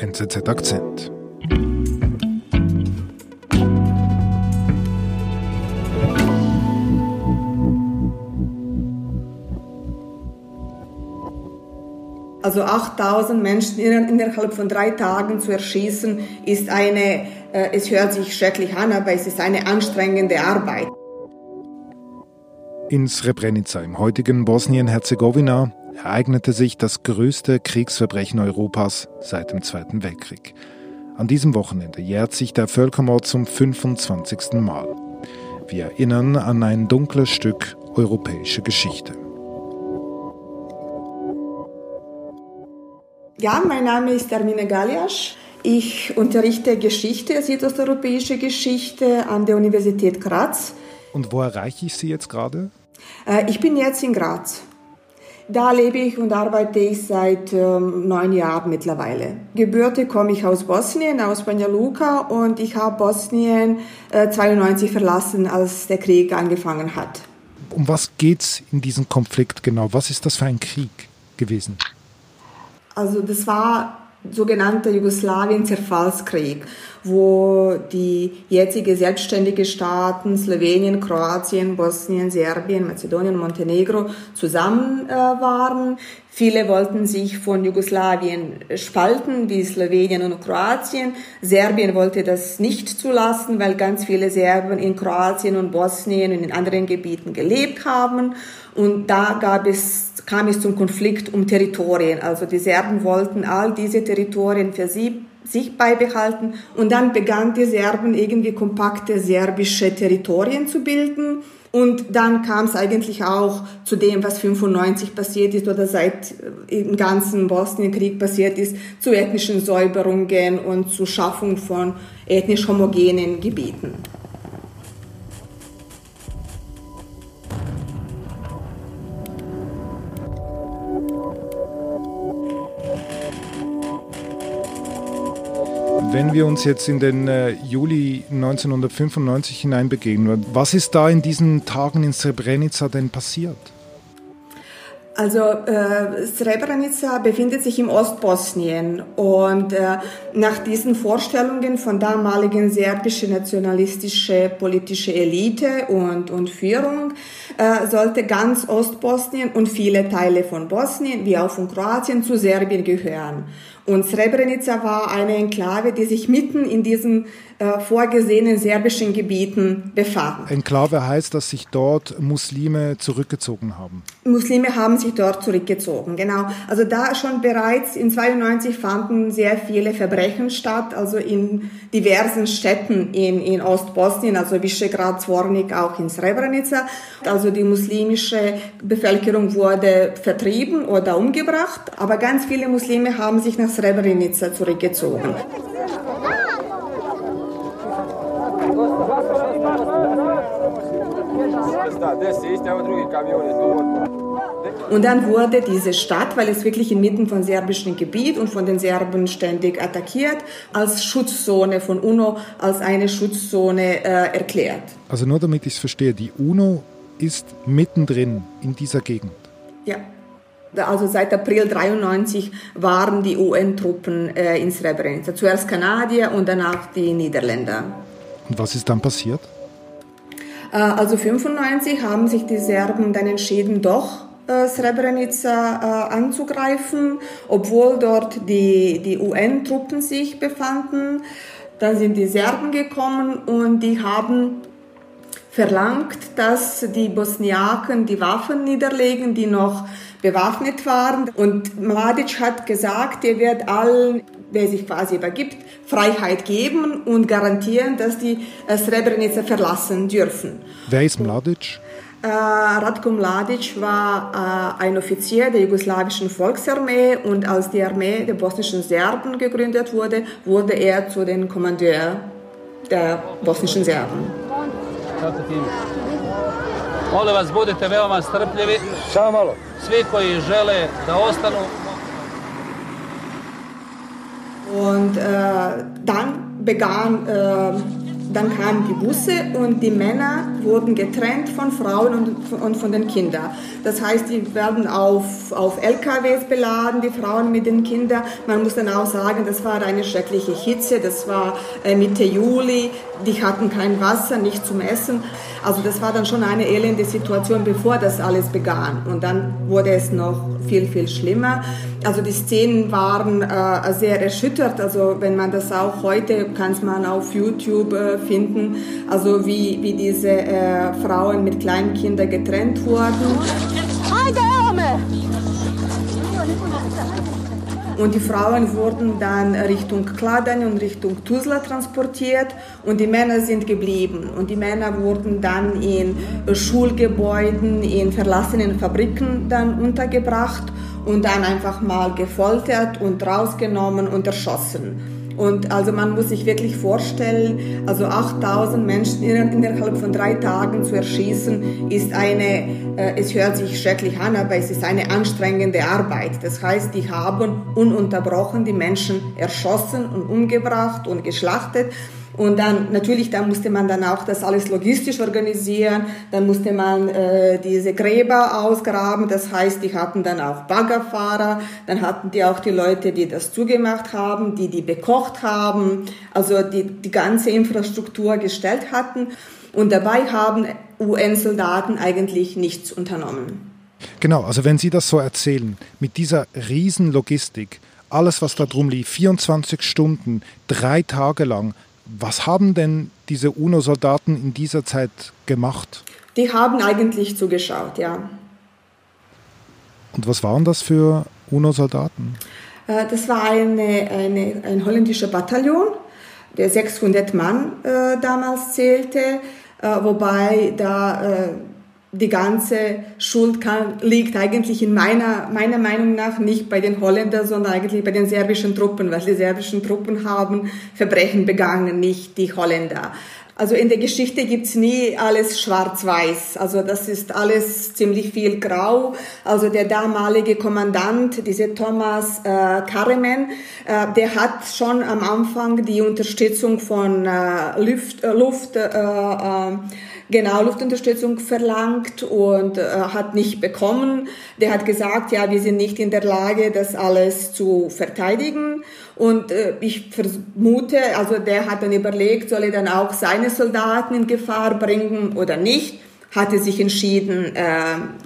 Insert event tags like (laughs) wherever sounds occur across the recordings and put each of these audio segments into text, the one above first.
NZZ Akzent. Also 8000 Menschen innerhalb von drei Tagen zu erschießen, ist eine, äh, es hört sich schrecklich an, aber es ist eine anstrengende Arbeit. In Srebrenica im heutigen Bosnien-Herzegowina ereignete sich das größte Kriegsverbrechen Europas seit dem Zweiten Weltkrieg. An diesem Wochenende jährt sich der Völkermord zum 25. Mal. Wir erinnern an ein dunkles Stück europäische Geschichte. Ja, mein Name ist Ermine Galiasch. Ich unterrichte Geschichte, südosteuropäische Geschichte an der Universität Graz. Und wo erreiche ich Sie jetzt gerade? Äh, ich bin jetzt in Graz. Da lebe ich und arbeite ich seit ähm, neun Jahren mittlerweile. Gebürte komme ich aus Bosnien, aus Banja Luka und ich habe Bosnien äh, 92 verlassen, als der Krieg angefangen hat. Um was geht es in diesem Konflikt genau? Was ist das für ein Krieg gewesen? Also das war sogenannter Jugoslawien-Zerfallskrieg, wo die jetzige selbstständige Staaten Slowenien, Kroatien, Bosnien, Serbien, Mazedonien, Montenegro zusammen äh, waren. Viele wollten sich von Jugoslawien spalten, wie Slowenien und Kroatien. Serbien wollte das nicht zulassen, weil ganz viele Serben in Kroatien und Bosnien und in anderen Gebieten gelebt haben. Und da gab es kam es zum Konflikt um Territorien. Also die Serben wollten all diese Territorien für sie sich beibehalten und dann begannen die Serben irgendwie kompakte serbische Territorien zu bilden. Und dann kam es eigentlich auch zu dem, was 95 passiert ist oder seit äh, im ganzen Bosnienkrieg passiert ist, zu ethnischen Säuberungen und zu Schaffung von ethnisch homogenen Gebieten. Wenn wir uns jetzt in den äh, Juli 1995 hineinbegeben, was ist da in diesen Tagen in Srebrenica denn passiert? Also äh, Srebrenica befindet sich im Ostbosnien und äh, nach diesen Vorstellungen von damaligen serbische nationalistische politische Elite und, und Führung äh, sollte ganz Ostbosnien und viele Teile von Bosnien wie auch von Kroatien zu Serbien gehören. Und Srebrenica war eine Enklave, die sich mitten in diesen äh, vorgesehenen serbischen Gebieten befand. Enklave heißt, dass sich dort Muslime zurückgezogen haben. Muslime haben sich dort zurückgezogen, genau. Also da schon bereits in 92 fanden sehr viele Verbrechen statt, also in diversen Städten in, in Ostbosnien, also Visegrad, Zvornik, auch in Srebrenica. Also die muslimische Bevölkerung wurde vertrieben oder umgebracht, aber ganz viele Muslime haben sich nach Srebrenica zurückgezogen. Und dann wurde diese Stadt, weil es wirklich inmitten von serbischem Gebiet und von den Serben ständig attackiert, als Schutzzone von UNO, als eine Schutzzone äh, erklärt. Also nur damit ich es verstehe, die UNO ist mittendrin in dieser Gegend. Ja. Also seit April 93 waren die UN-Truppen äh, in Srebrenica. Zuerst Kanadier und danach die Niederländer. Und was ist dann passiert? Äh, also 95 haben sich die Serben dann entschieden, doch äh, Srebrenica äh, anzugreifen, obwohl dort die, die UN-Truppen sich befanden. Dann sind die Serben gekommen und die haben verlangt, dass die Bosniaken die Waffen niederlegen, die noch bewaffnet waren. Und Mladic hat gesagt, er wird allen, wer sich quasi übergibt, Freiheit geben und garantieren, dass die äh, Srebrenica verlassen dürfen. Wer ist Mladic? Äh, Ratko Mladic war äh, ein Offizier der jugoslawischen Volksarmee und als die Armee der bosnischen Serben gegründet wurde, wurde er zu den Kommandeur der bosnischen Serben. Molim vas, budite veoma strpljivi. Samo malo. Svi koji žele da ostanu. Und äh, dann begann äh, dann kamen die Busse und die Männer wurden getrennt von Frauen und, und von den Kindern. Das heißt, die werden auf, auf LKWs beladen, die Frauen mit den Kindern. Man muss dann auch sagen, das war eine schreckliche Hitze, das war äh, Mitte Juli, die hatten kein Wasser, nicht zum Essen. Also das war dann schon eine elende Situation, bevor das alles begann. Und dann wurde es noch viel, viel schlimmer. Also die Szenen waren äh, sehr erschüttert. Also wenn man das auch heute, kann man auf YouTube äh, finden, also wie, wie diese äh, Frauen mit kleinen Kindern getrennt wurden. Und die Frauen wurden dann Richtung Kladan und Richtung Tuzla transportiert und die Männer sind geblieben. Und die Männer wurden dann in Schulgebäuden, in verlassenen Fabriken dann untergebracht und dann einfach mal gefoltert und rausgenommen und erschossen. Und also man muss sich wirklich vorstellen, also 8000 Menschen innerhalb von drei Tagen zu erschießen, ist eine, äh, es hört sich schrecklich an, aber es ist eine anstrengende Arbeit. Das heißt, die haben ununterbrochen die Menschen erschossen und umgebracht und geschlachtet. Und dann natürlich, da musste man dann auch das alles logistisch organisieren. Dann musste man äh, diese Gräber ausgraben. Das heißt, die hatten dann auch Baggerfahrer. Dann hatten die auch die Leute, die das zugemacht haben, die die bekocht haben. Also die die ganze Infrastruktur gestellt hatten. Und dabei haben UN-Soldaten eigentlich nichts unternommen. Genau, also wenn Sie das so erzählen, mit dieser Riesenlogistik, alles, was da drum lief, 24 Stunden, drei Tage lang, was haben denn diese UNO-Soldaten in dieser Zeit gemacht? Die haben eigentlich zugeschaut, ja. Und was waren das für UNO-Soldaten? Äh, das war eine, eine, ein holländischer Bataillon, der 600 Mann äh, damals zählte, äh, wobei da äh, die ganze Schuld kann, liegt eigentlich in meiner, meiner Meinung nach nicht bei den Holländern, sondern eigentlich bei den serbischen Truppen, weil die serbischen Truppen haben Verbrechen begangen, nicht die Holländer. Also in der Geschichte gibt's nie alles schwarz-weiß. Also das ist alles ziemlich viel grau. Also der damalige Kommandant, dieser Thomas äh, Karemen, äh, der hat schon am Anfang die Unterstützung von äh, Luft, äh, Luft äh, äh, genau Luftunterstützung verlangt und äh, hat nicht bekommen. Der hat gesagt, ja, wir sind nicht in der Lage, das alles zu verteidigen. Und äh, ich vermute, also der hat dann überlegt, soll er dann auch seine Soldaten in Gefahr bringen oder nicht. Hatte sich entschieden, äh,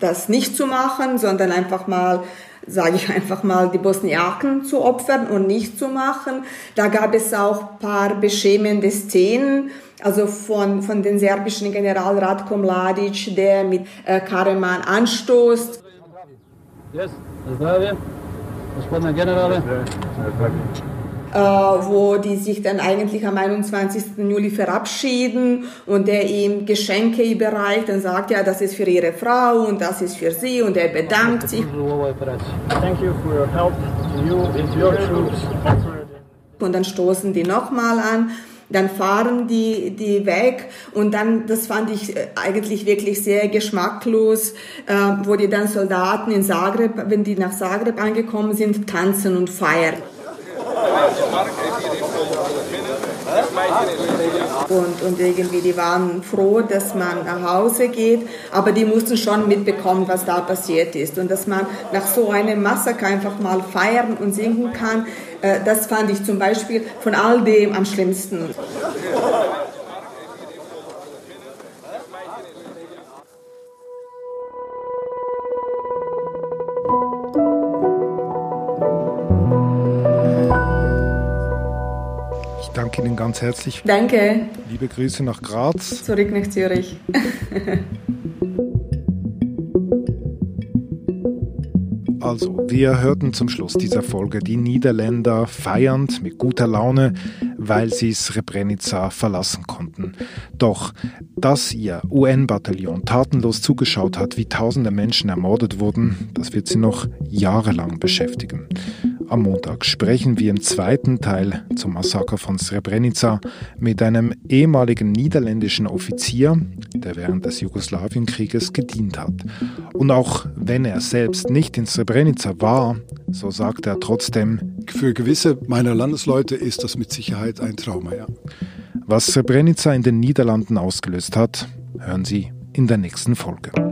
das nicht zu machen, sondern einfach mal sage ich einfach mal, die Bosniaken zu opfern und nicht zu machen. Da gab es auch paar beschämende Szenen, also von, von den serbischen General Ratko Mladic, der mit äh, Kareman anstoßt. Yes, zdravie, gospodine Generale. Äh, wo die sich dann eigentlich am 21. Juli verabschieden und der ihm Geschenke überreicht und sagt, ja, das ist für ihre Frau und das ist für sie und er bedankt sich. Und dann stoßen die nochmal an dann fahren die, die weg und dann, das fand ich äh, eigentlich wirklich sehr geschmacklos, äh, wo die dann Soldaten in Zagreb, wenn die nach Zagreb angekommen sind, tanzen und feiern. Und, und irgendwie, die waren froh, dass man nach Hause geht, aber die mussten schon mitbekommen, was da passiert ist. Und dass man nach so einem Massaker einfach mal feiern und singen kann, äh, das fand ich zum Beispiel von all dem am schlimmsten. Danke Ihnen ganz herzlich. Danke. Liebe Grüße nach Graz. Zurück nach Zürich. (laughs) Also, wir hörten zum Schluss dieser Folge die Niederländer feiernd mit guter Laune, weil sie Srebrenica verlassen konnten. Doch, dass ihr UN-Bataillon tatenlos zugeschaut hat, wie tausende Menschen ermordet wurden, das wird sie noch jahrelang beschäftigen. Am Montag sprechen wir im zweiten Teil zum Massaker von Srebrenica mit einem ehemaligen niederländischen Offizier, der während des Jugoslawienkrieges gedient hat. Und auch wenn er selbst nicht in Srebrenica war, so sagt er trotzdem, für gewisse meiner Landesleute ist das mit Sicherheit ein Trauma, ja. Was Srebrenica in den Niederlanden ausgelöst hat, hören Sie in der nächsten Folge.